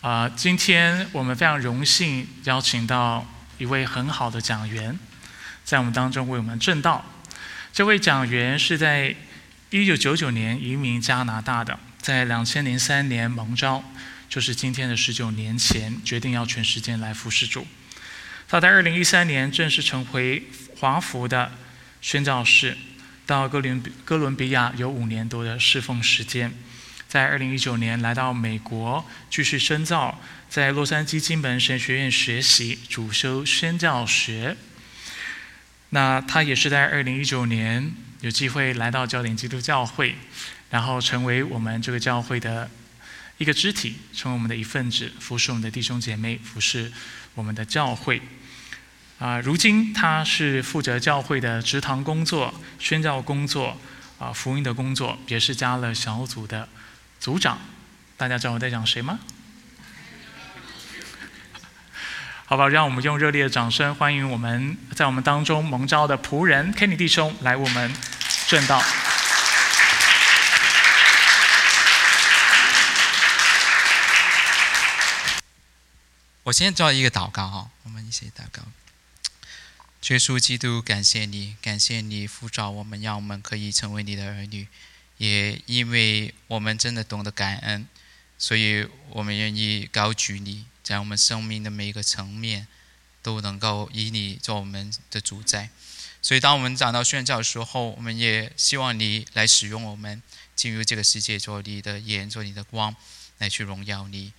啊，今天我们非常荣幸邀请到一位很好的讲员，在我们当中为我们正道。这位讲员是在一九九九年移民加拿大的，在两千零三年蒙召，就是今天的十九年前，决定要全时间来服侍主。他在二零一三年正式成为华福的宣教士，到哥伦哥伦比亚有五年多的侍奉时间。在二零一九年来到美国继续深造，在洛杉矶金门神学院学习，主修宣教学。那他也是在二零一九年有机会来到焦点基督教会，然后成为我们这个教会的一个肢体，成为我们的一份子，服侍我们的弟兄姐妹，服侍我们的教会。啊，如今他是负责教会的职堂工作、宣教工作、啊福音的工作，也是加了小组的。组长，大家知道我在讲谁吗？好吧，让我们用热烈的掌声欢迎我们在我们当中蒙召的仆人 Kenny 弟兄来我们正道。我先做一个祷告哈，我们一起祷告。耶稣基督，感谢你，感谢你呼召我们，让我们可以成为你的儿女。也因为我们真的懂得感恩，所以我们愿意高举你，在我们生命的每一个层面，都能够以你做我们的主宰。所以，当我们讲到宣教的时候，我们也希望你来使用我们，进入这个世界，做你的眼，做你的光，来去荣耀你。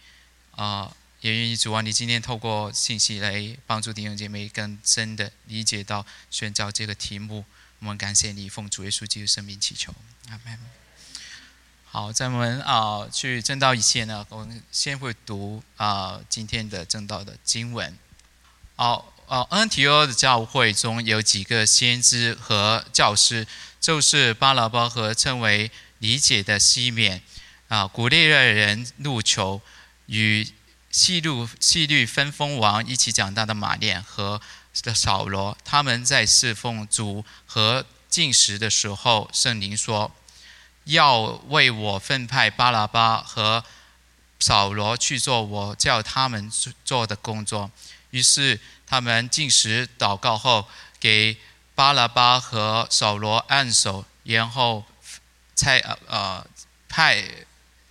啊，也愿意主啊，你今天透过信息来帮助弟兄姐妹更深的理解到宣教这个题目。我们感谢你，奉主耶稣基督生命祈求，阿门。好，在我们啊去正道以前呢，我们先会读啊今天的正道的经文。好，哦，安提阿的教会中有几个先知和教师，就是巴拉巴和称为理解的西缅啊，古列热人路求与西路西律分封王一起长大的马念和。的扫罗，他们在侍奉主和进食的时候，圣灵说：“要为我分派巴拉巴和扫罗去做我叫他们做的工作。”于是他们进食祷告后，给巴拉巴和扫罗按手，然后差呃派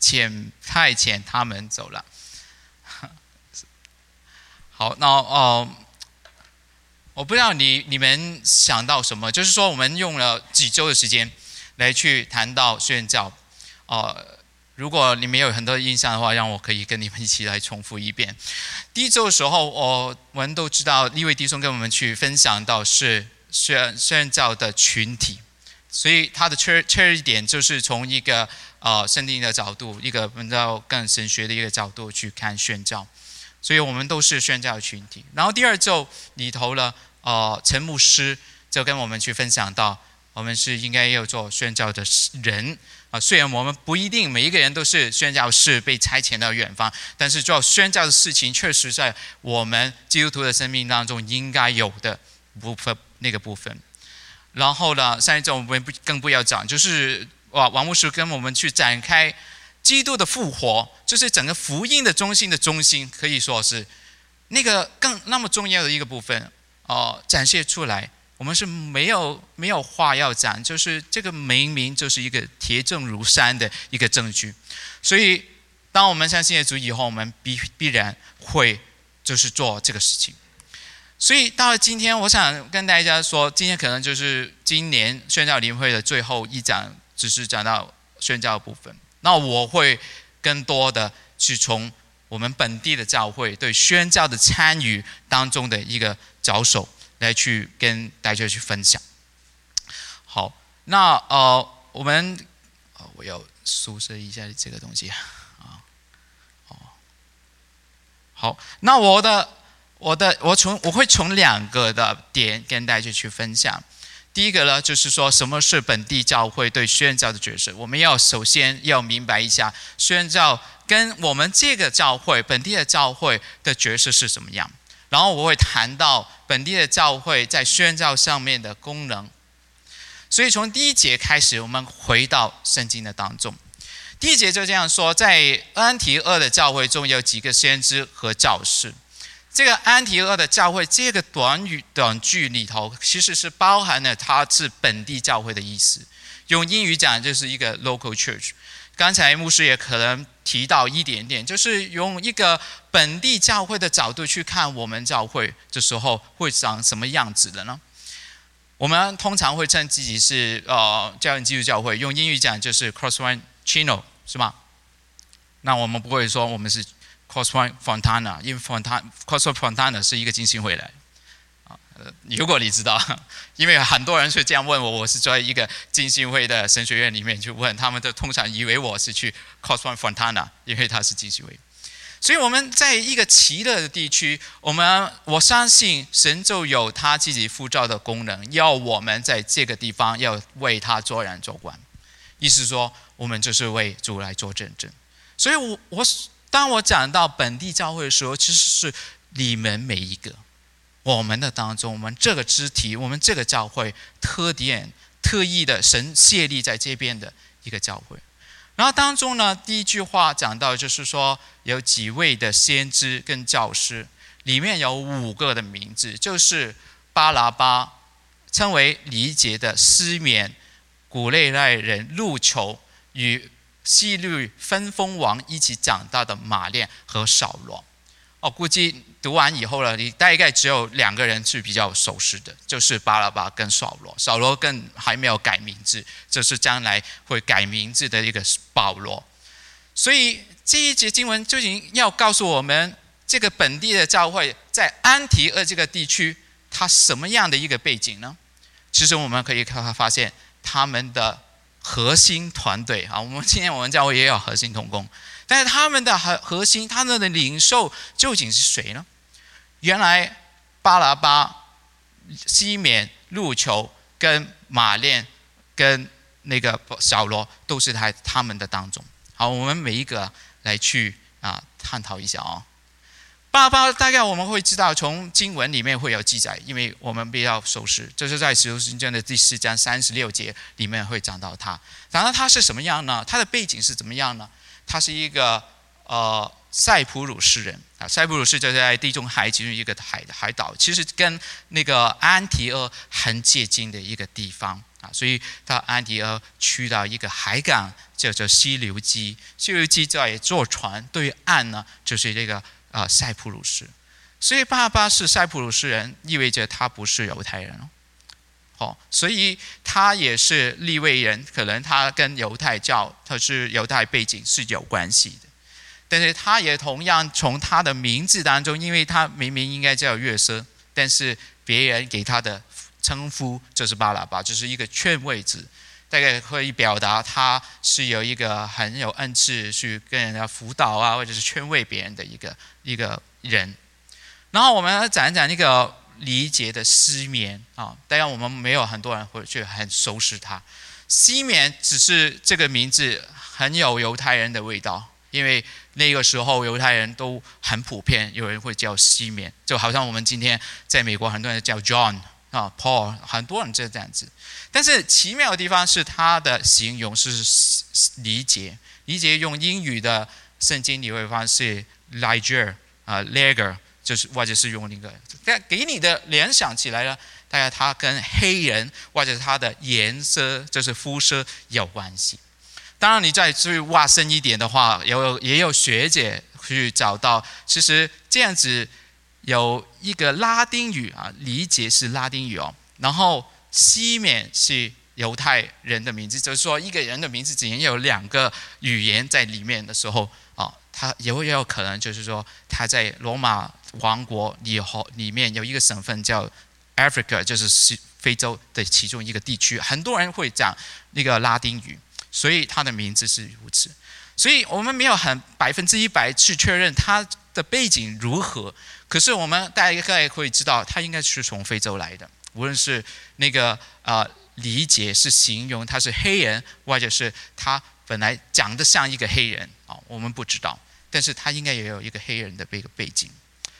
遣派遣他们走了。好，那哦。我不知道你你们想到什么，就是说我们用了几周的时间来去谈到宣教，哦，如果你们有很多印象的话，让我可以跟你们一起来重复一遍。第一周的时候，我我们都知道利位弟兄跟我们去分享到是宣宣教的群体，所以他的确确一点就是从一个呃圣经的角度，一个比较更神学的一个角度去看宣教，所以我们都是宣教群体。然后第二周里头呢。哦，陈牧师就跟我们去分享到，我们是应该要做宣教的人啊。虽然我们不一定每一个人都是宣教士被差遣到远方，但是做宣教的事情确实在我们基督徒的生命当中应该有的部分那个部分。然后呢，上一周我们不更不要讲，就是哇，王牧师跟我们去展开基督的复活，就是整个福音的中心的中心，可以说是那个更那么重要的一个部分。哦，展现出来，我们是没有没有话要讲，就是这个明明就是一个铁证如山的一个证据，所以当我们相信耶稣以后，我们必必然会就是做这个事情。所以到了今天，我想跟大家说，今天可能就是今年宣教灵会的最后一讲，只是讲到宣教部分。那我会更多的去从我们本地的教会对宣教的参与当中的一个。着手来去跟大家去分享。好，那呃，我们我要宿舍一下这个东西啊。哦，好，那我的我的我从我会从两个的点跟大家去分享。第一个呢，就是说什么是本地教会对宣教的角色？我们要首先要明白一下宣教跟我们这个教会本地的教会的角色是怎么样。然后我会谈到本地的教会在宣教上面的功能，所以从第一节开始，我们回到圣经的当中。第一节就这样说，在安提阿的教会中有几个先知和教士。这个安提阿的教会这个短语短句里头，其实是包含了它是本地教会的意思。用英语讲就是一个 local church。刚才牧师也可能提到一点点，就是用一个本地教会的角度去看我们教会的时候会长什么样子的呢？我们通常会称自己是呃教人基督教会，用英语讲就是 Crossone Chino 是吗？那我们不会说我们是 Crossone Fontana，因为 Fontana Crossone Fontana 是一个金星会来。如果你知道，因为很多人是这样问我，我是在一个金星会的神学院里面去问，他们都通常以为我是去 Cosmo Fontana，因为他是金星会。所以我们在一个奇乐的地区，我们我相信神就有他自己呼召的功能，要我们在这个地方要为他做人做官，意思说我们就是为主来做见证。所以我我当我讲到本地教会的时候，其实是你们每一个。我们的当中，我们这个肢体，我们这个教会特点特意的神设立在这边的一个教会。然后当中呢，第一句话讲到就是说有几位的先知跟教师，里面有五个的名字，就是巴拉巴，称为黎杰的失眠，古内赖人路球与西律分封王一起长大的马列和扫罗。哦，估计读完以后呢，你大概只有两个人是比较熟识的，就是巴拉巴跟扫罗。扫罗更还没有改名字，这是将来会改名字的一个保罗。所以这一节经文究竟要告诉我们，这个本地的教会在安提厄这个地区，它什么样的一个背景呢？其实我们可以看发现，他们的核心团队啊，我们今天我们教会也有核心同工。但是他们的核核心，他们的领袖究竟是谁呢？原来巴拉巴、西缅、路球跟马练跟那个小罗都是他他们的当中。好，我们每一个来去啊探讨一下哦。巴拉巴大概我们会知道，从经文里面会有记载，因为我们比较熟悉，就是在使徒行传的第四章三十六节里面会讲到他。讲到他是什么样呢？他的背景是怎么样呢？他是一个呃塞浦路斯人。啊，塞浦路斯就在地中海其中一个海海岛，其实跟那个安提阿很接近的一个地方。啊，所以到安提阿去到一个海港叫做西流基，西流基在坐船对岸呢，就是这个呃塞浦路斯，所以爸爸是塞浦路斯人，意味着他不是犹太人哦。哦，所以他也是立位人，可能他跟犹太教，他是犹太背景是有关系的。但是他也同样从他的名字当中，因为他明明应该叫约瑟，但是别人给他的称呼就是巴拉巴，就是一个劝慰字，大概可以表达他是有一个很有恩赐去跟人家辅导啊，或者是劝慰别人的一个一个人。然后我们来讲一讲那个。理解的失眠啊，当然我们没有很多人会去很熟悉它。失眠只是这个名字很有犹太人的味道，因为那个时候犹太人都很普遍，有人会叫失眠，就好像我们今天在美国很多人叫 John 啊 Paul，很多人就这样子。但是奇妙的地方是它的形容是理解，理解用英语的圣经你会发现是 Liger 啊 Lager。就是或者是用那个，但给你的联想起来了，大概它跟黑人或者是它的颜色，就是肤色有关系。当然，你再去挖深一点的话，有也有学姐去找到，其实这样子有一个拉丁语啊，理解是拉丁语哦，然后西缅是犹太人的名字，就是说一个人的名字只能有两个语言在里面的时候，他也会有可能就是说他在罗马。王国以后里面有一个省份叫 Africa，就是西非洲的其中一个地区，很多人会讲那个拉丁语，所以它的名字是如此。所以我们没有很百分之一百去确认它的背景如何，可是我们大概会知道，它应该是从非洲来的。无论是那个呃理解是形容他是黑人，或者是他本来长得像一个黑人啊，我们不知道，但是他应该也有一个黑人的背背景。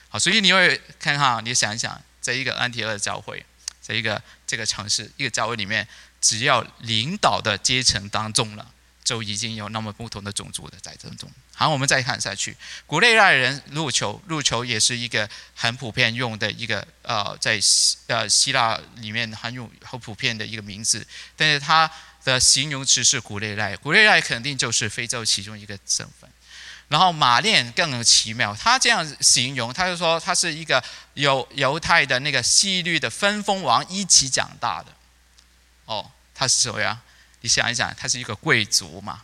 好，所以你会看哈，你想一想，在一个安提阿的教会，在一个这个城市一个教会里面，只要领导的阶层当中了，就已经有那么不同的种族的在当中。好，我们再看下去，古利奈人入球，入球也是一个很普遍用的一个呃，在希呃希腊里面很用很普遍的一个名字，但是它的形容词是古利奈，古利奈肯定就是非洲其中一个省份。然后马练更奇妙，他这样形容，他就说他是一个犹犹太的那个西律的分封王一起长大的。哦，他是谁呀？你想一想，他是一个贵族嘛，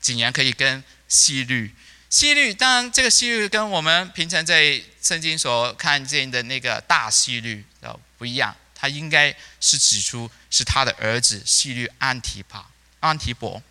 竟然可以跟西律，西律当然这个西律跟我们平常在圣经所看见的那个大西律哦不一样，他应该是指出是他的儿子西律安提帕安提伯。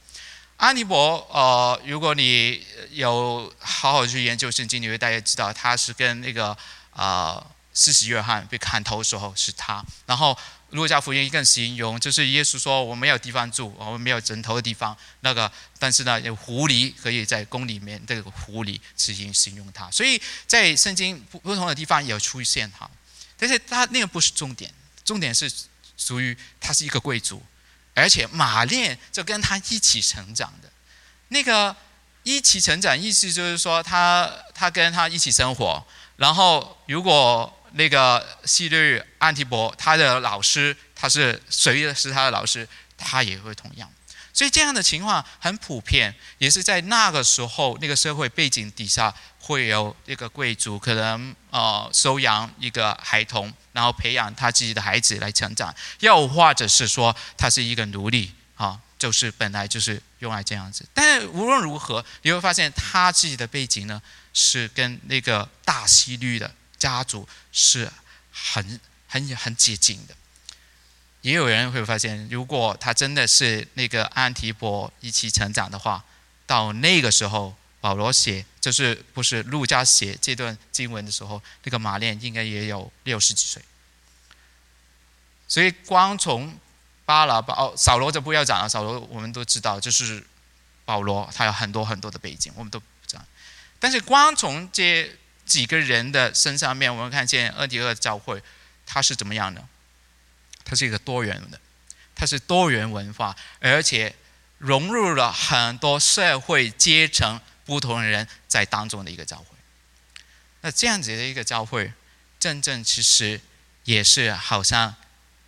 安尼伯，呃，如果你有好好去研究圣经，你会大概知道他是跟那个啊，施洗约翰被砍头的时候是他。然后路加福音更形容，就是耶稣说我没有地方住，我们没有枕头的地方。那个，但是呢，有狐狸可以在宫里面，这个狐狸直接形容他。所以在圣经不不同的地方也有出现他，但是他那个不是重点，重点是属于他是一个贵族。而且马练就跟他一起成长的，那个一起成长，意思就是说他他跟他一起生活。然后如果那个希律安提伯他的老师他是谁是他的老师，他也会同样。所以这样的情况很普遍，也是在那个时候那个社会背景底下会有一个贵族可能呃收养一个孩童。然后培养他自己的孩子来成长，又或者是说他是一个奴隶啊，就是本来就是用来这样子。但是无论如何，你会发现他自己的背景呢，是跟那个大西律的家族是很很很接近的。也有人会发现，如果他真的是那个安提伯一起成长的话，到那个时候。保罗写就是不是路加写这段经文的时候，那个马练应该也有六十几岁。所以光从巴拉巴哦，扫罗就不要讲了。扫罗我们都知道，就是保罗他有很多很多的背景，我们都不讲。但是光从这几个人的身上面，我们看见二第二教会它是怎么样的？它是一个多元的，它是多元文化，而且融入了很多社会阶层。不同的人在当中的一个教会，那这样子的一个教会，真正其实也是好像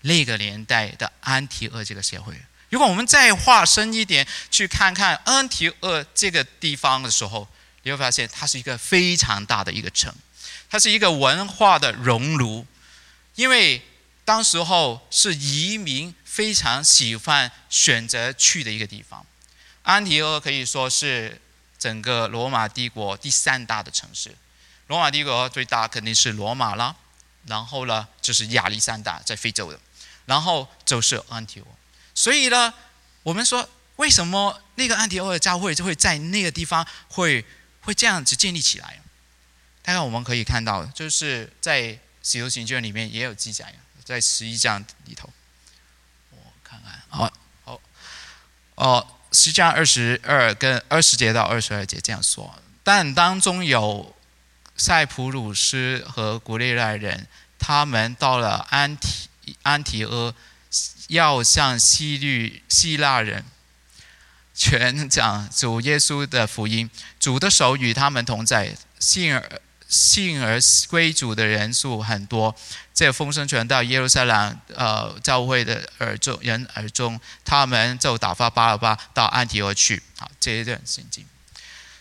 那个年代的安提厄这个社会。如果我们再划深一点去看看安提厄这个地方的时候，你会发现它是一个非常大的一个城，它是一个文化的熔炉，因为当时候是移民非常喜欢选择去的一个地方。安提厄可以说是。整个罗马帝国第三大的城市，罗马帝国最大肯定是罗马啦，然后呢就是亚历山大在非洲的，然后就是安提阿。所以呢，我们说为什么那个安提阿的教会就会在那个地方会会这样子建立起来？大概我们可以看到，就是在《使徒行传》里面也有记载，在十一章里头，我看看，好，好，哦。十章二十二跟二十节到二十二节这样说，但当中有塞浦路斯和古利奈人，他们到了安提安提阿，要向希律希腊人全讲主耶稣的福音，主的手与他们同在，信而。信而归主的人数很多，这风声传到耶路撒冷呃教会的耳中人耳中，他们就打发巴拉巴到安提俄去。好，这一段圣经。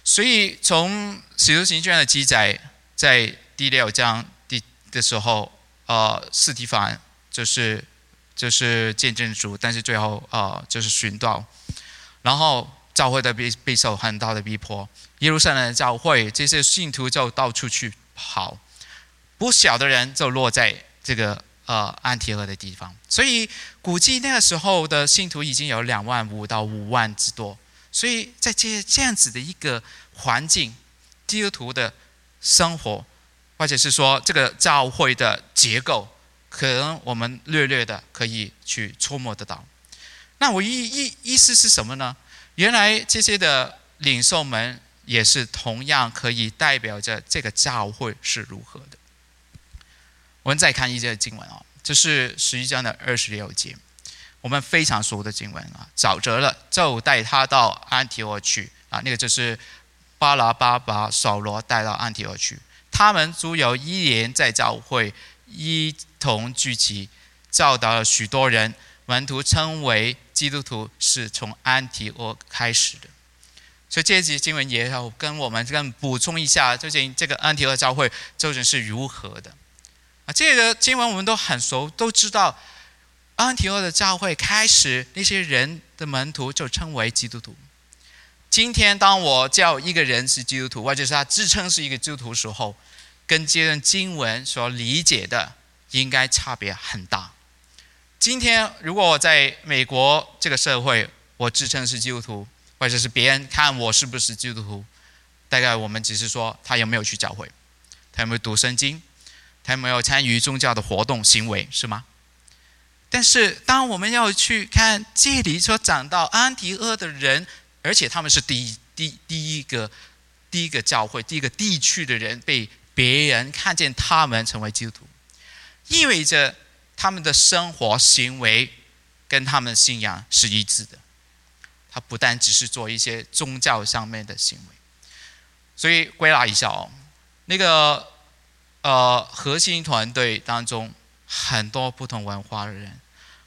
所以从使徒行传的记载，在第六章第的时候，呃，四提凡就是就是见证主，但是最后呃就是寻道，然后教会的被备受很大的逼迫。耶路撒冷的教会，这些信徒就到处去跑，不小的人就落在这个呃安提阿的地方，所以估计那个时候的信徒已经有两万五到五万之多。所以在这这样子的一个环境，基督徒的生活，或者是说这个教会的结构，可能我们略略的可以去触摸得到。那我意意意思是什么呢？原来这些的领袖们。也是同样可以代表着这个教会是如何的。我们再看一节经文啊，这是十一章的二十六节。我们非常熟的经文啊，找着了就带他到安提阿去啊，那个就是巴拉巴把扫罗带到安提阿去，他们足有一年在教会一同聚集，教导了许多人，门徒称为基督徒是从安提阿开始的，所以这一节经文也要跟我们更补充一下，究竟这个安提阿教会究竟是如何的啊？这个经文我们都很熟，都知道。安提阿的教会开始，那些人的门徒就称为基督徒。今天，当我叫一个人是基督徒，或者是他自称是一个基督徒时候，跟这段经文所理解的应该差别很大。今天，如果我在美国这个社会，我自称是基督徒，或者是别人看我是不是基督徒，大概我们只是说他有没有去教会，他有没有读圣经，他有没有参与宗教的活动行为，是吗？但是，当我们要去看这里所讲到安提阿的人，而且他们是第一、第第一个、第一个教会、第一个地区的人，被别人看见他们成为基督徒，意味着他们的生活行为跟他们的信仰是一致的。他不但只是做一些宗教上面的行为，所以归纳一下哦，那个呃核心团队当中。很多不同文化的人，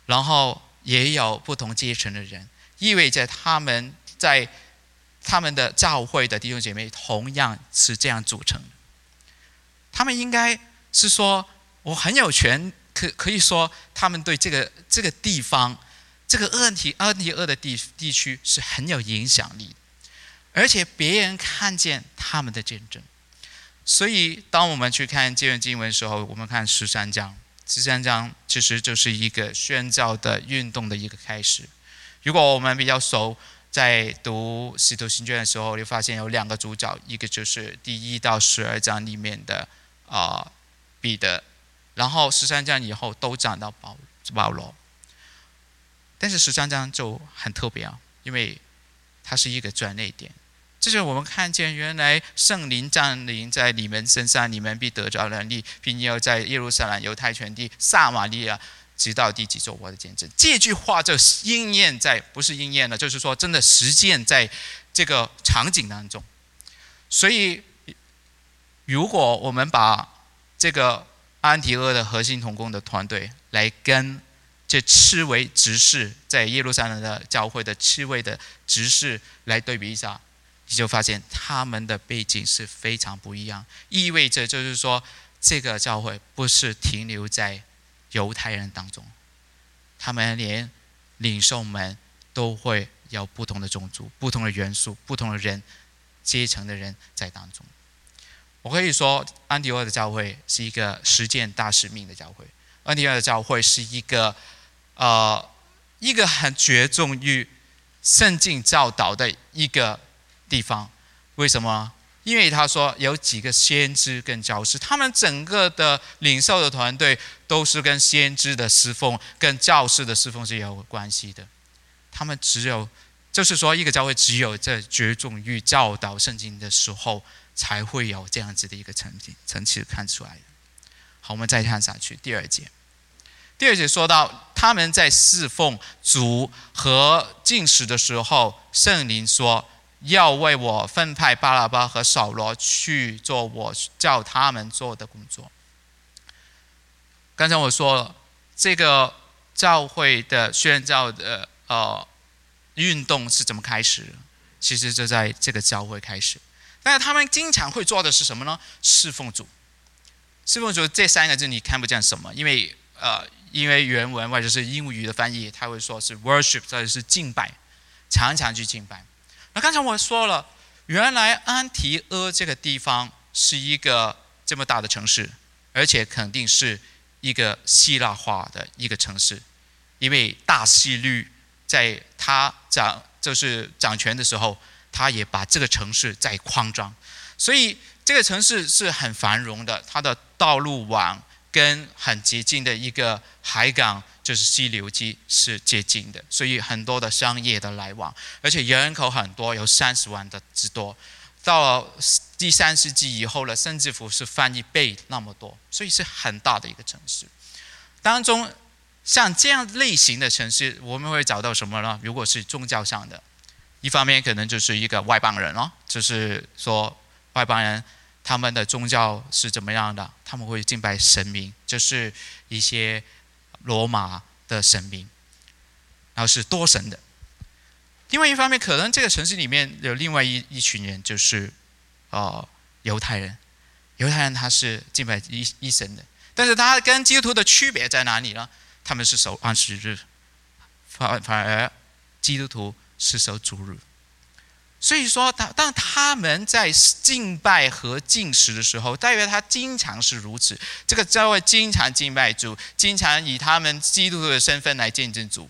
然后也有不同阶层的人，意味着他们在他们的教会的弟兄姐妹同样是这样组成的。他们应该是说，我很有权，可可以说，他们对这个这个地方，这个二提二提二的地地区是很有影响力，而且别人看见他们的见证。所以，当我们去看这段经文的时候，我们看十三章。十三章其实就是一个宣教的运动的一个开始。如果我们比较熟，在读《使徒行传》的时候，就发现有两个主角，一个就是第一到十二章里面的啊彼得，然后十三章以后都讲到保保罗。但是十三章就很特别啊，因为它是一个转捩点。这是我们看见，原来圣灵降临在你们身上，你们必得着能力，并要在耶路撒冷、犹太全地、撒玛利亚，直到地极做我的见证。这句话就应验在，不是应验了，就是说真的实践在这个场景当中。所以，如果我们把这个安提阿的核心同工的团队来跟这七位执事在耶路撒冷的教会的七位的执事来对比一下。你就发现他们的背景是非常不一样，意味着就是说，这个教会不是停留在犹太人当中，他们连领袖们都会有不同的种族、不同的元素、不同的人阶层的人在当中。我可以说，安迪奥的教会是一个实践大使命的教会，安迪奥的教会是一个呃一个很着重于圣经教导的一个。地方，为什么？因为他说有几个先知跟教师，他们整个的领袖的团队都是跟先知的侍奉、跟教师的侍奉是有关系的。他们只有，就是说，一个教会只有在着重于教导圣经的时候，才会有这样子的一个层层次看出来的。好，我们再看下去，第二节。第二节说到他们在侍奉主和进食的时候，圣灵说。要为我分派巴拉巴和扫罗去做我叫他们做的工作。刚才我说了，这个教会的宣教的呃运动是怎么开始？其实就在这个教会开始。但是他们经常会做的是什么呢？侍奉主。侍奉主这三个字你看不见什么，因为呃，因为原文或者是英语的翻译，他会说是 worship，或者是敬拜，常常去敬拜。那刚才我说了，原来安提阿这个地方是一个这么大的城市，而且肯定是一个希腊化的一个城市，因为大希律在他掌就是掌权的时候，他也把这个城市在扩张，所以这个城市是很繁荣的，它的道路网跟很接近的一个海港。就是溪流机是接近的，所以很多的商业的来往，而且人口很多，有三十万的之多。到第三世纪以后呢，甚至乎是翻一倍那么多，所以是很大的一个城市。当中像这样类型的城市，我们会找到什么呢？如果是宗教上的，一方面可能就是一个外邦人哦，就是说外邦人他们的宗教是怎么样的？他们会敬拜神明，就是一些罗马的神明，然后是多神的。另外一方面，可能这个城市里面有另外一一群人，就是呃犹太人。犹太人他是敬拜一一神的，但是他跟基督徒的区别在哪里呢？他们是守安息日，反反而基督徒是守主日。所以说，当当他们在敬拜和进食的时候，代表他经常是如此。这个教会经常敬拜主，经常以他们基督徒的身份来见证主，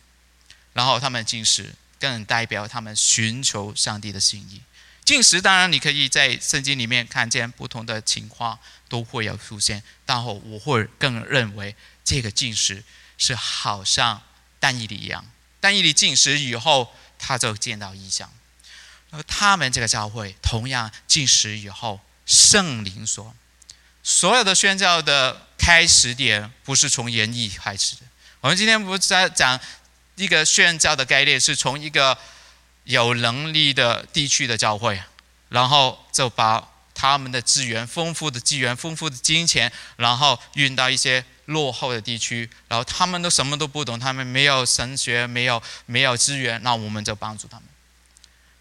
然后他们进食，更代表他们寻求上帝的心意。进食当然你可以在圣经里面看见不同的情况都会有出现，然后我会更认为这个进食。是好像但以理一样，但以理进食以后，他就见到异象。而他们这个教会同样进食以后，圣灵说，所有的宣教的开始点不是从言语开始的。我们今天不是在讲一个宣教的概念，是从一个有能力的地区的教会，然后就把他们的资源、丰富的资源、丰富的金钱，然后运到一些。落后的地区，然后他们都什么都不懂，他们没有神学，没有没有资源，那我们就帮助他们。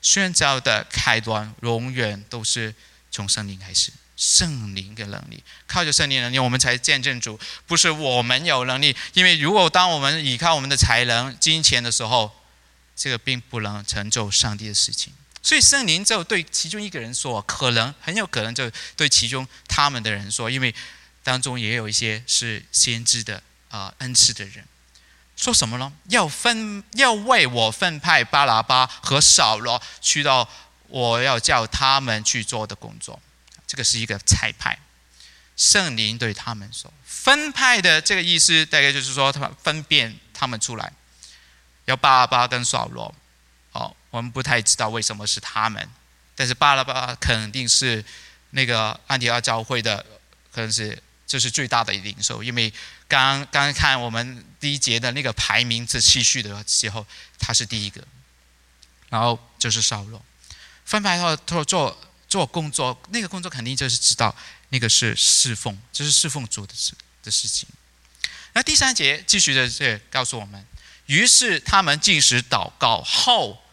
宣教的开端永远都是从圣灵开始，圣灵的能力，靠着圣灵能力，我们才见证主，不是我们有能力。因为如果当我们依靠我们的才能、金钱的时候，这个并不能成就上帝的事情。所以圣灵就对其中一个人说，可能很有可能就对其中他们的人说，因为。当中也有一些是先知的啊恩赐的人，说什么呢？要分要为我分派巴拉巴和扫罗去到我要叫他们去做的工作，这个是一个差派。圣灵对他们说，分派的这个意思大概就是说，他们分辨他们出来，要巴拉巴跟扫罗。哦，我们不太知道为什么是他们，但是巴拉巴肯定是那个安提阿教会的，可能是。这是最大的领受，因为刚刚看我们第一节的那个排名是继续的时候，他是第一个，然后就是扫罗分派到做做做工作，那个工作肯定就是知道那个是侍奉，就是侍奉主的事的事情。那第三节继续的这告诉我们，于是他们进食祷告后，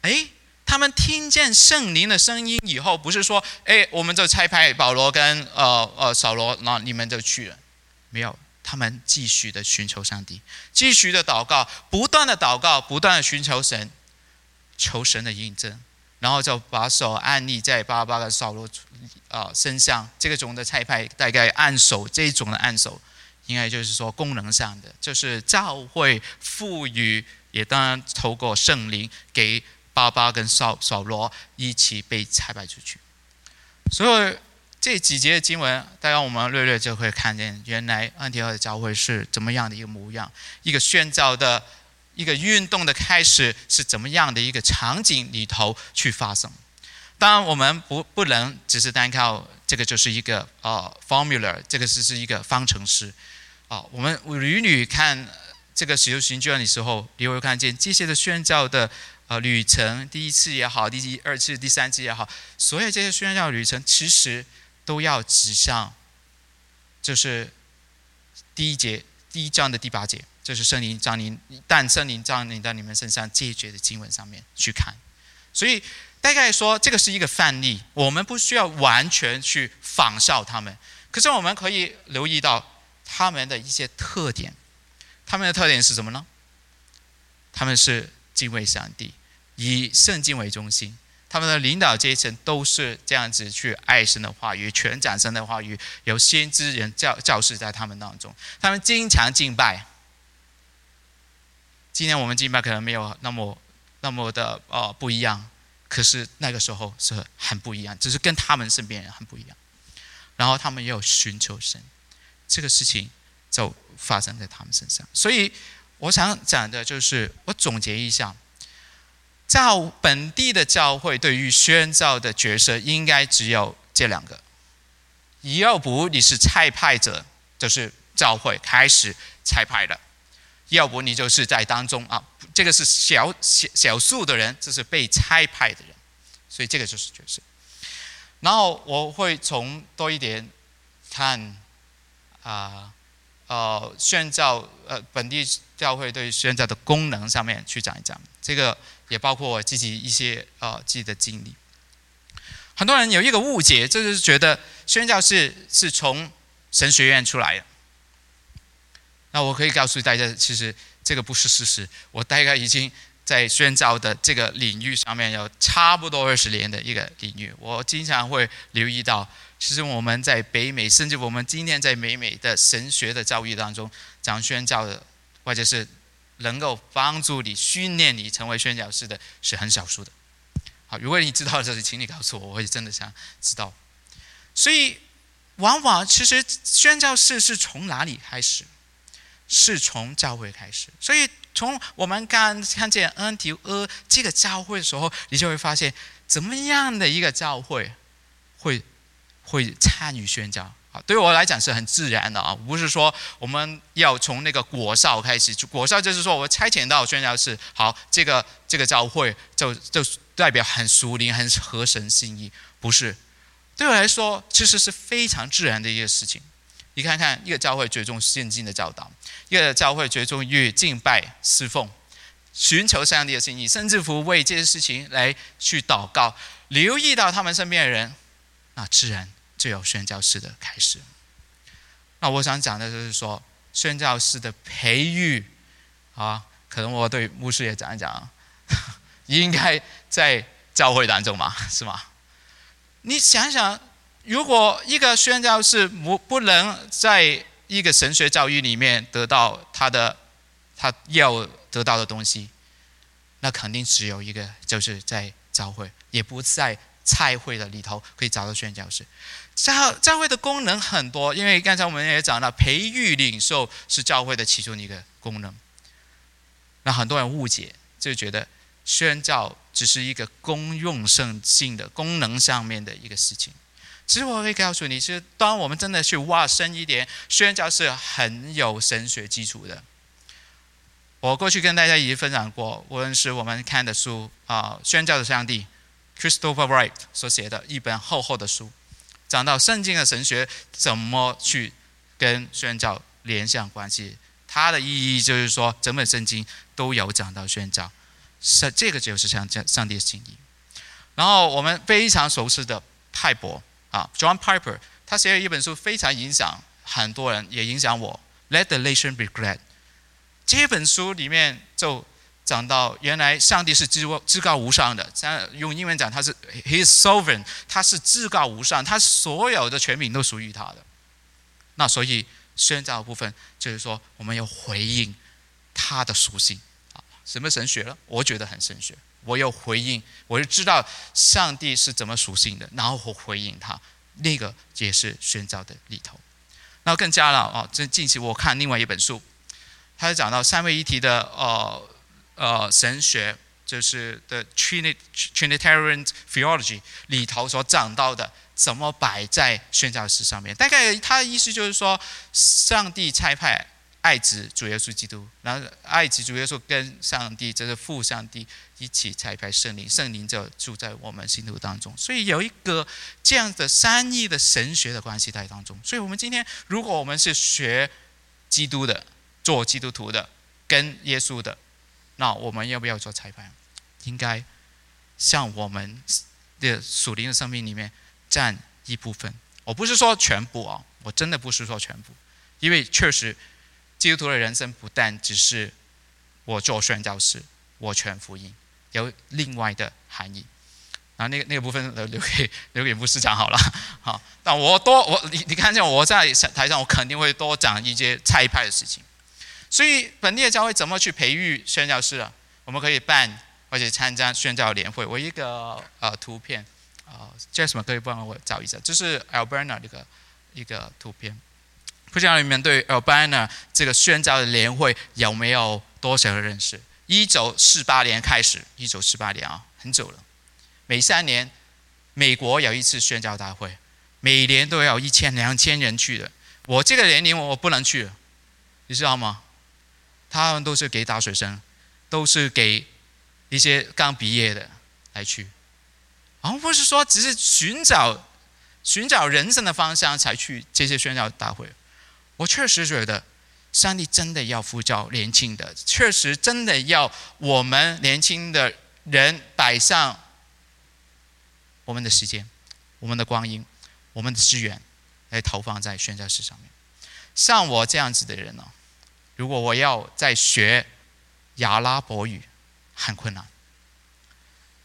哎。他们听见圣灵的声音以后，不是说：“哎，我们就拆派保罗跟呃呃扫罗，那你们就去了。”没有，他们继续的寻求上帝，继续的祷告，不断的祷告，不断的寻求神，求神的印证，然后就把手按立在巴巴的扫罗啊身上。这个种的拆派大概按手，这种的按手，应该就是说功能上的，就是教会赋予，也当然透过圣灵给。巴巴跟扫扫罗一起被拆败出去，所以这几节的经文，大家我们略略就会看见，原来安提奥的教会是怎么样的一个模样，一个宣教的一个运动的开始是怎么样的一个场景里头去发生。当然，我们不不能只是单靠这个就是一个呃 formula，这个是是一个方程式啊。我们屡屡看这个使徒行传的时候，你会看见这些的宣教的。呃，旅程第一次也好，第二次、第三次也好，所有这些宣教旅程，其实都要指向，就是第一节第一章的第八节，就是圣灵降临，但圣灵降临到你们身上这一节的经文上面去看。所以大概说，这个是一个范例，我们不需要完全去仿效他们，可是我们可以留意到他们的一些特点。他们的特点是什么呢？他们是。敬畏上帝，以圣经为中心，他们的领导阶层都是这样子去爱神的话语，全掌神的话语，有先知人教教士在他们当中，他们经常敬拜。今天我们敬拜可能没有那么那么的呃不一样，可是那个时候是很不一样，只是跟他们身边人很不一样。然后他们也有寻求神，这个事情就发生在他们身上，所以。我想讲的就是，我总结一下，教本地的教会对于宣教的角色，应该只有这两个：要不你是差派者，就是教会开始差派的；要不你就是在当中啊，这个是小小小数的人，这是被差派的人，所以这个就是角色。然后我会从多一点看啊呃宣教呃本地教会对宣教的功能上面去讲一讲，这个也包括我自己一些呃自己的经历。很多人有一个误解，就是觉得宣教是是从神学院出来的。那我可以告诉大家，其实这个不是事实。我大概已经在宣教的这个领域上面有差不多二十年的一个领域。我经常会留意到，其实我们在北美，甚至我们今天在美美的神学的教育当中讲宣教的，或者是能够帮助你训练你成为宣教师的，是很少数的。好，如果你知道这里，请你告诉我，我也真的想知道。所以，往往其实宣教士是从哪里开始？是从教会开始，所以从我们刚看见恩提阿这个教会的时候，你就会发现怎么样的一个教会会会参与宣教啊？对我来讲是很自然的啊，不是说我们要从那个果少开始，果少就是说我差遣到宣教士，好，这个这个教会就就代表很属灵、很合神心意，不是？对我来说，其实是非常自然的一个事情。你看看，一个教会最重现今的教导，一个教会最重于敬拜侍奉，寻求上帝的心意，甚至乎为这些事情来去祷告，留意到他们身边的人，那自然就有宣教士的开始。那我想讲的就是说，宣教士的培育啊，可能我对牧师也讲一讲，应该在教会当中嘛，是吗？你想想。如果一个宣教士不不能在一个神学教育里面得到他的他要得到的东西，那肯定只有一个，就是在教会，也不在菜会的里头可以找到宣教士。教教会的功能很多，因为刚才我们也讲了，培育领袖是教会的其中一个功能。那很多人误解，就觉得宣教只是一个公用性性的功能上面的一个事情。其实我可以告诉你，是当我们真的去挖深一点，宣教是很有神学基础的。我过去跟大家已经分享过，无论是我们看的书啊，《宣教的上帝》（Christopher Wright） 所写的一本厚厚的书，讲到圣经的神学怎么去跟宣教联想关系。它的意义就是说，整本圣经都有讲到宣教，是这个就是像这上帝的心意。然后我们非常熟悉的派伯。啊，John Piper，他写了一本书，非常影响很多人，也影响我。Let the nation regret。这本书里面就讲到，原来上帝是至至高无上的，像用英文讲，他是 He is sovereign，他是至高无上，他所有的权柄都属于他的。那所以宣教部分就是说，我们要回应他的属性啊，什么神学了？我觉得很神学。我要回应，我就知道上帝是怎么属性的，然后我回应他，那个也是宣教的里头。那更加了啊，这近期我看另外一本书，他就讲到三位一体的呃呃神学，就是的 Trinitarian Theology 里头所讲到的，怎么摆在宣教史上面。大概他的意思就是说，上帝差派。爱子主耶稣基督，然后爱子主耶稣跟上帝，这是父上帝一起差派圣灵，圣灵就住在我们心头当中。所以有一个这样的三义的神学的关系在当中。所以我们今天，如果我们是学基督的，做基督徒的，跟耶稣的，那我们要不要做裁判？应该像我们的属灵的生命里面占一部分。我不是说全部啊，我真的不是说全部，因为确实。基督徒的人生不但只是我做宣教士，我传福音，有另外的含义。然后那个那个部分留留给留给牧师讲好了。好，但我多我你你看见我在台上，我肯定会多讲一些差派的事情。所以本地的教会怎么去培育宣教士啊？我们可以办或者参加宣教联会。我一个呃图片啊，叫什么可以帮我找一下？这是 Alberta 这个一个图片。不知道你们对 Albana 这个宣教的联会有没有多少的认识？一九四八年开始，一九四八年啊，很久了。每三年，美国有一次宣教大会，每年都要一千两千人去的。我这个年龄我不能去了，你知道吗？他们都是给大学生，都是给一些刚毕业的来去，而不是说只是寻找寻找人生的方向才去这些宣教大会。我确实觉得，上帝真的要呼召年轻的，确实真的要我们年轻的人摆上我们的时间、我们的光阴、我们的资源来投放在宣教士上面。像我这样子的人呢，如果我要再学阿拉伯语，很困难。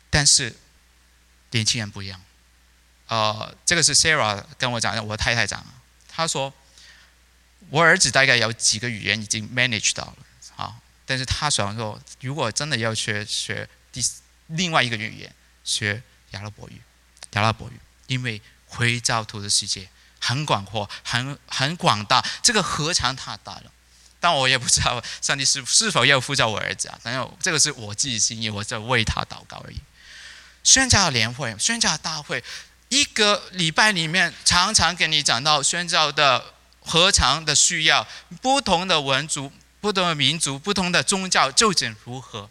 但是年轻人不一样，呃，这个是 Sarah 跟我讲的，我太太讲，她说我儿子大概有几个语言已经 manage 到了，啊，但是他想说，如果真的要学学第另外一个语言，学阿拉伯语，阿拉伯语，因为回教徒的世界。很广阔，很很广大，这个何尝太大了？但我也不知道上帝是是否要呼召我儿子啊？但是这个是我自己心意，我在为他祷告而已。宣教联会、宣教大会，一个礼拜里面常常给你讲到宣教的何尝的需要，不同的文族、不同的民族、不同的宗教究竟如何？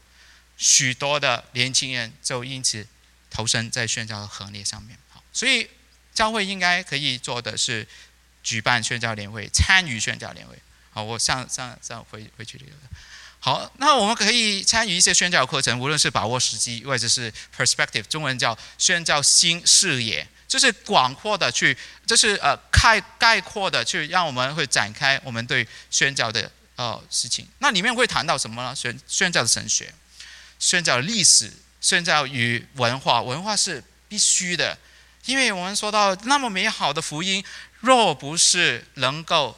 许多的年轻人就因此投身在宣教的行列上面。好，所以。教会应该可以做的是举办宣教联会，参与宣教联会。我上上上回回去这个。好，那我们可以参与一些宣教课程，无论是把握时机，或者是 perspective，中文叫宣教新视野，就是广阔的去，就是呃概概括的去，让我们会展开我们对宣教的呃事情。那里面会谈到什么呢？宣宣教的神学，宣教的历史，宣教与文化，文化是必须的。因为我们说到那么美好的福音，若不是能够，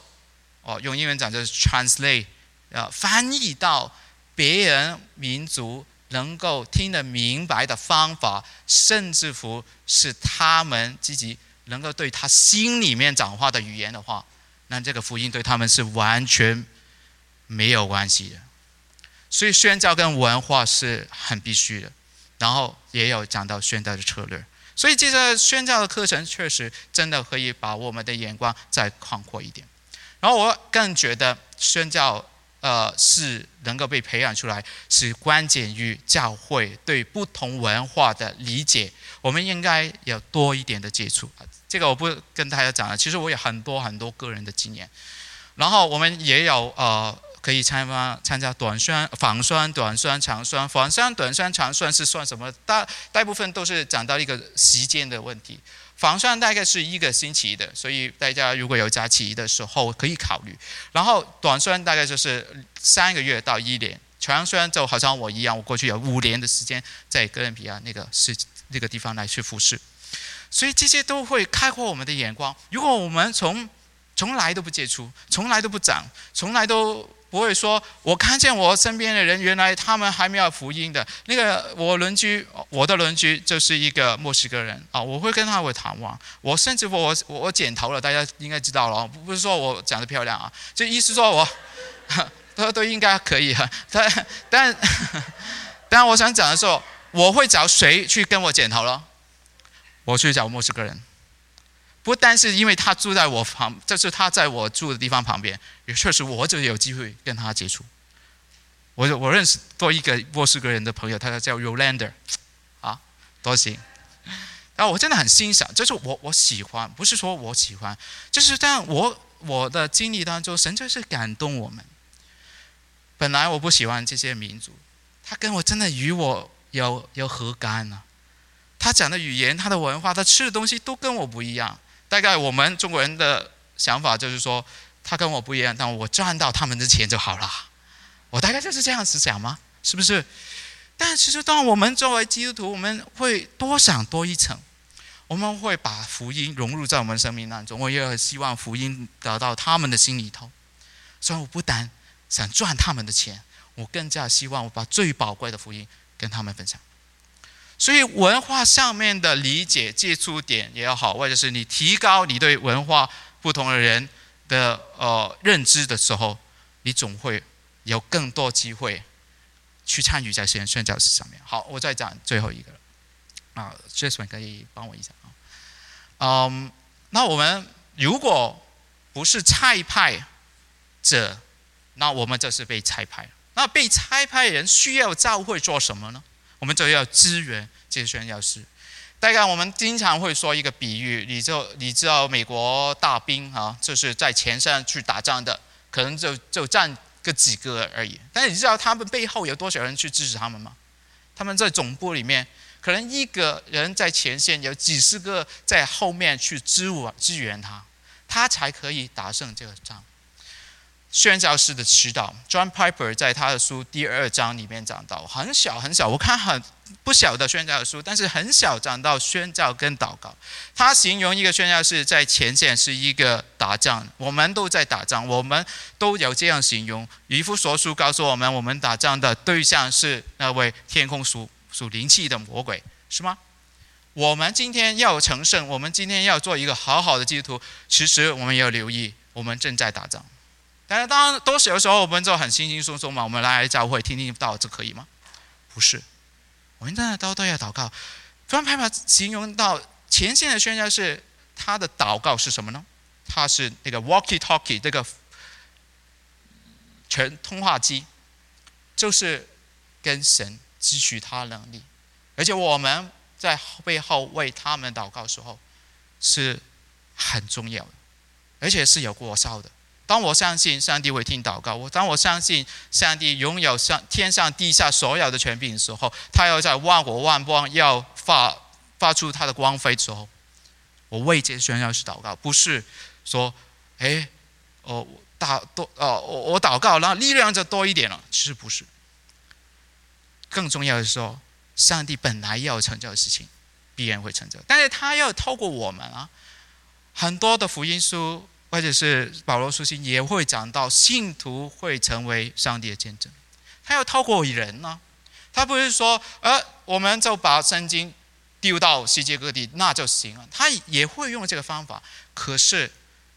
用英文讲就是 translate，啊，翻译到别人民族能够听得明白的方法，甚至乎是他们自己能够对他心里面讲话的语言的话，那这个福音对他们是完全没有关系的。所以宣教跟文化是很必须的，然后也有讲到宣教的策略。所以，这个宣教的课程确实真的可以把我们的眼光再宽阔一点。然后，我更觉得宣教，呃，是能够被培养出来，是关键于教会对不同文化的理解。我们应该有多一点的接触。这个我不跟大家讲了。其实我有很多很多个人的经验。然后，我们也有呃。可以参加参加短宣、防宣、短宣、长宣。防宣、短宣、长宣是算什么？大大部分都是讲到一个时间的问题。防酸大概是一个星期的，所以大家如果有假期的时候可以考虑。然后短酸大概就是三个月到一年，长酸就好像我一样，我过去有五年的时间在哥伦比亚那个是那个地方来去服侍，所以这些都会开阔我们的眼光。如果我们从从来都不接触，从来都不长，从来都。不会说，我看见我身边的人，原来他们还没有福音的。那个我邻居，我的邻居就是一个墨西哥人啊，我会跟他会谈话。我甚至我我我剪头了，大家应该知道了，不是说我长得漂亮啊，就意思说我，他都应该可以。但但但我想讲的时候，我会找谁去跟我剪头了？我去找墨西哥人。不单是因为他住在我旁，就是他在我住的地方旁边，也确实我就有机会跟他接触。我我认识多一个墨西哥人的朋友，他叫 Rolanda，啊，多行。然后我真的很欣赏，就是我我喜欢，不是说我喜欢，就是这样。我我的经历当中，神就是感动我们。本来我不喜欢这些民族，他跟我真的与我有有何干呢？他讲的语言，他的文化，他吃的东西都跟我不一样。大概我们中国人的想法就是说，他跟我不一样，但我赚到他们的钱就好了。我大概就是这样子想吗？是不是？但其实，当我们作为基督徒，我们会多想多一层，我们会把福音融入在我们生命当中。我也希望福音得到他们的心里头。所以，我不单想赚他们的钱，我更加希望我把最宝贵的福音跟他们分享。所以文化上面的理解接触点也好，或者是你提高你对文化不同的人的呃认知的时候，你总会有更多机会去参与在实验宣教史上面。好，我再讲最后一个啊，Jason 可以帮我一下啊。嗯，那我们如果不是菜派者那我们这是被差派。那被差派人需要教会做什么呢？我们就要支援这些宣教士。大概我们经常会说一个比喻，你就你知道美国大兵啊，就是在前线去打仗的，可能就就占个几个而已。但是你知道他们背后有多少人去支持他们吗？他们在总部里面，可能一个人在前线，有几十个在后面去支援支援他，他才可以打胜这个仗。宣教师的祈祷，John Piper 在他的书第二章里面讲到，很小很小，我看很不小的宣教的书，但是很小讲到宣教跟祷告。他形容一个宣教士在前线是一个打仗，我们都在打仗，我们都有这样形容。渔夫所书告诉我们，我们打仗的对象是那位天空属属灵气的魔鬼，是吗？我们今天要成圣，我们今天要做一个好好的基督徒，其实我们要留意，我们正在打仗。但是，当然，都是有时候我们就很轻轻松松嘛。我们来教会听听道，这可以吗？不是，我们真的都都要祷告。专派把形容到前线的宣教是他的祷告是什么呢？他是那个 walkie-talkie 这个全通话机，就是跟神汲取他能力，而且我们在背后为他们祷告时候是很重要的，而且是有过效的。当我相信上帝会听祷告，我当我相信上帝拥有上天上地下所有的权柄的时候，他要在万国万邦要发发出他的光辉之后，我为这宣教士祷告，不是说，哎，哦，祷多哦，我我祷告，然后力量就多一点了，其实不是。更重要的是说，上帝本来要成就的事情，必然会成就，但是他要透过我们啊，很多的福音书。或者是保罗书信也会讲到，信徒会成为上帝的见证。他要透过人呢，他不是说，呃，我们就把圣经丢到世界各地那就行了。他也会用这个方法，可是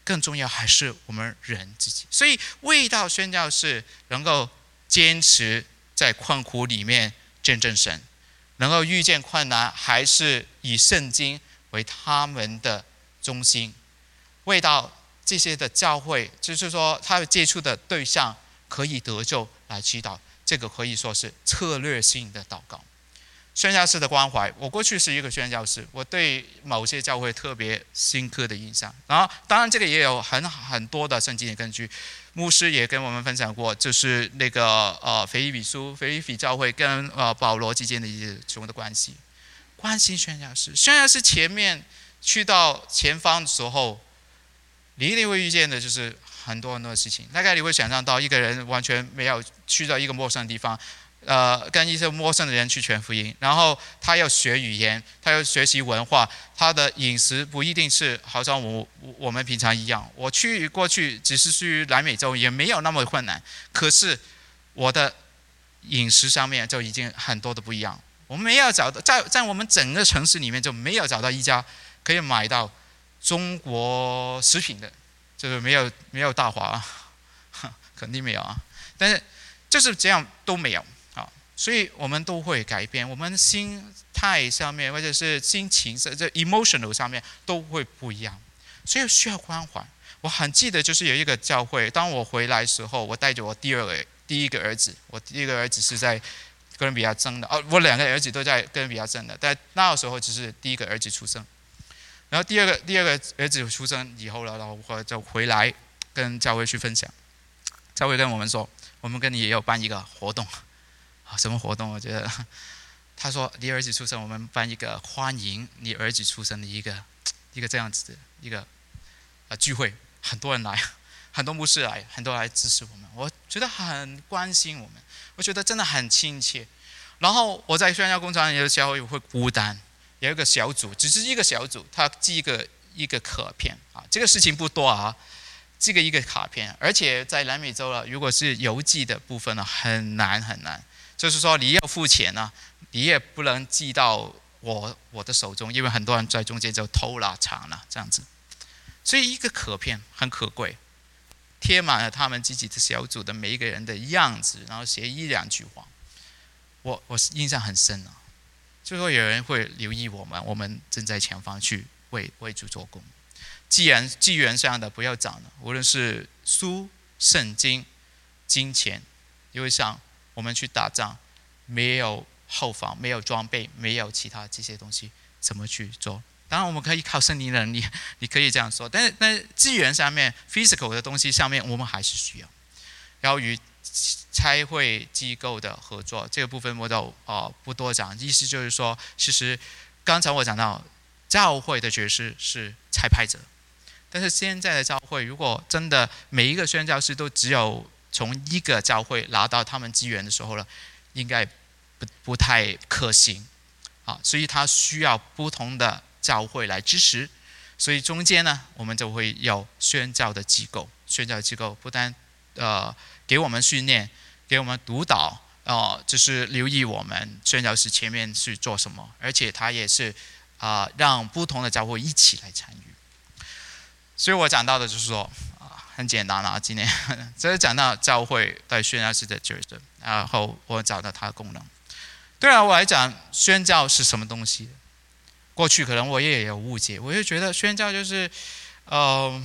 更重要还是我们人自己。所以，味道宣教是能够坚持在困苦里面见证神，能够遇见困难，还是以圣经为他们的中心。味道。这些的教会，就是说他接触的对象可以得救来祈祷，这个可以说是策略性的祷告。宣教士的关怀，我过去是一个宣教士，我对某些教会特别深刻的印象。然后，当然这个也有很很多的圣经的根据。牧师也跟我们分享过，就是那个呃腓立比书，腓立比教会跟呃保罗之间的一些什么的关系。关心宣教士，宣教士前面去到前方的时候。你一定会遇见的就是很多很多的事情。大概你会想象到一个人完全没有去到一个陌生的地方，呃，跟一些陌生的人去传福音，然后他要学语言，他要学习文化，他的饮食不一定是好像我我们平常一样。我去过去只是去南美洲，也没有那么困难。可是我的饮食上面就已经很多的不一样。我们没有找到在在我们整个城市里面就没有找到一家可以买到。中国食品的，就是没有没有大华，肯定没有啊。但是就是这样都没有啊，所以我们都会改变，我们心态上面或者是心情上，这 emotional 上面都会不一样，所以需要关怀。我很记得就是有一个教会，当我回来时候，我带着我第二个第一个儿子，我第一个儿子是在哥伦比亚生的，哦，我两个儿子都在哥伦比亚生的，但那个时候只是第一个儿子出生。然后第二个第二个儿子出生以后了，然后我就回来跟教会去分享。教会跟我们说，我们跟你也有办一个活动，啊，什么活动？我觉得他说你儿子出生，我们办一个欢迎你儿子出生的一个一个这样子的一个啊聚会，很多人来，很多牧师来，很多来支持我们，我觉得很关心我们，我觉得真的很亲切。然后我在宣教工厂里的时候也会孤单。有一个小组，只是一个小组，他寄一个一个卡片啊，这个事情不多啊，寄个一个卡片，而且在南美洲了，如果是邮寄的部分呢，很难很难，就是说你要付钱呢，你也不能寄到我我的手中，因为很多人在中间就偷了抢了这样子，所以一个卡片很可贵，贴满了他们自己的小组的每一个人的样子，然后写一两句话，我我印象很深啊。就说有人会留意我们，我们正在前方去为为主做工。既然纪元上的不要讲了，无论是书、圣经、金钱，因为像我们去打仗，没有后防，没有装备，没有其他这些东西，怎么去做？当然，我们可以靠圣灵能力，你可以这样说。但是，但是资源上面，physical 的东西上面，我们还是需要。然后与差会机构的合作这个部分，我都哦不多讲。意思就是说，其实刚才我讲到，教会的角色是拆派者。但是现在的教会，如果真的每一个宣教师都只有从一个教会拿到他们资源的时候呢，应该不不太可行，啊，所以他需要不同的教会来支持，所以中间呢，我们就会有宣教的机构，宣教机构不单呃给我们训练，给我们督导，哦，就是留意我们宣教师前面去做什么，而且他也是啊让不同的教会一起来参与。所以我讲到的就是说，啊，很简单啊，今天这是讲到教会在宣教士的角色，然后我讲到它的功能。对啊，我来讲宣教是什么东西？过去可能我也有误解，我就觉得宣教就是，呃，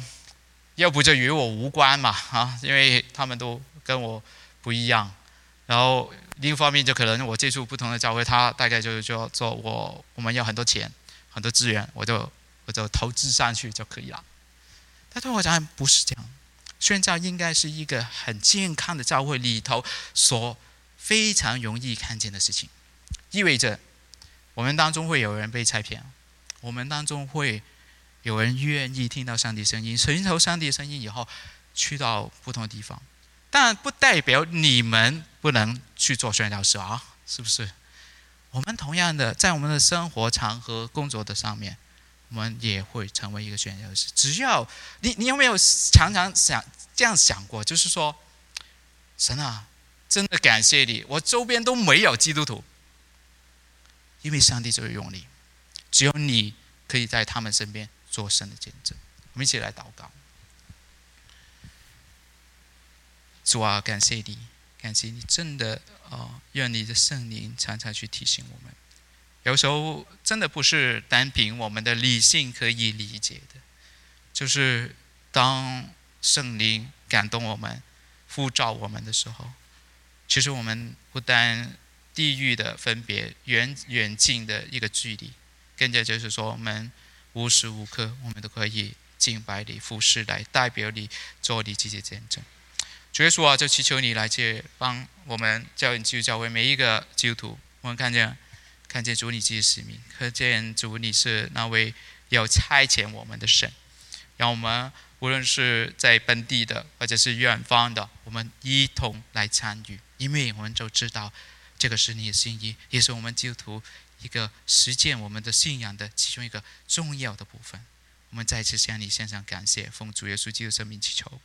要不就与我无关嘛，啊，因为他们都跟我不一样。然后另一方面就可能我接触不同的教会，他大概就是说做我我们有很多钱、很多资源，我就我就投资上去就可以了。他对我讲不是这样，宣教应该是一个很健康的教会里头所非常容易看见的事情，意味着我们当中会有人被拆骗，我们当中会有人愿意听到上帝声音，寻求上帝声音以后去到不同的地方，但不代表你们不能去做宣教士啊，是不是？我们同样的在我们的生活场合、工作的上面。我们也会成为一个宣教士。只要你，你有没有常常想这样想过？就是说，神啊，真的感谢你，我周边都没有基督徒，因为上帝就是用你，只有你可以在他们身边做神的见证。我们一起来祷告。主啊，感谢你，感谢你，真的啊，愿你的圣灵常常去提醒我们。有时候真的不是单凭我们的理性可以理解的，就是当圣灵感动我们、呼召我们的时候，其实我们不单地域的分别、远远近的一个距离，更加就是说，我们无时无刻我们都可以敬拜你、服侍来代表你做你自己的见证。主耶稣啊，就祈求你来去帮我们教基督教会每一个基督徒，我们看见。看见主你自己的使命，看见主你是那位要差遣我们的神，让我们无论是在本地的或者是远方的，我们一同来参与，因为我们就知道这个是你的心意，也是我们基督徒一个实践我们的信仰的其中一个重要的部分。我们再次向你献上感谢，奉主耶稣基督生命祈求。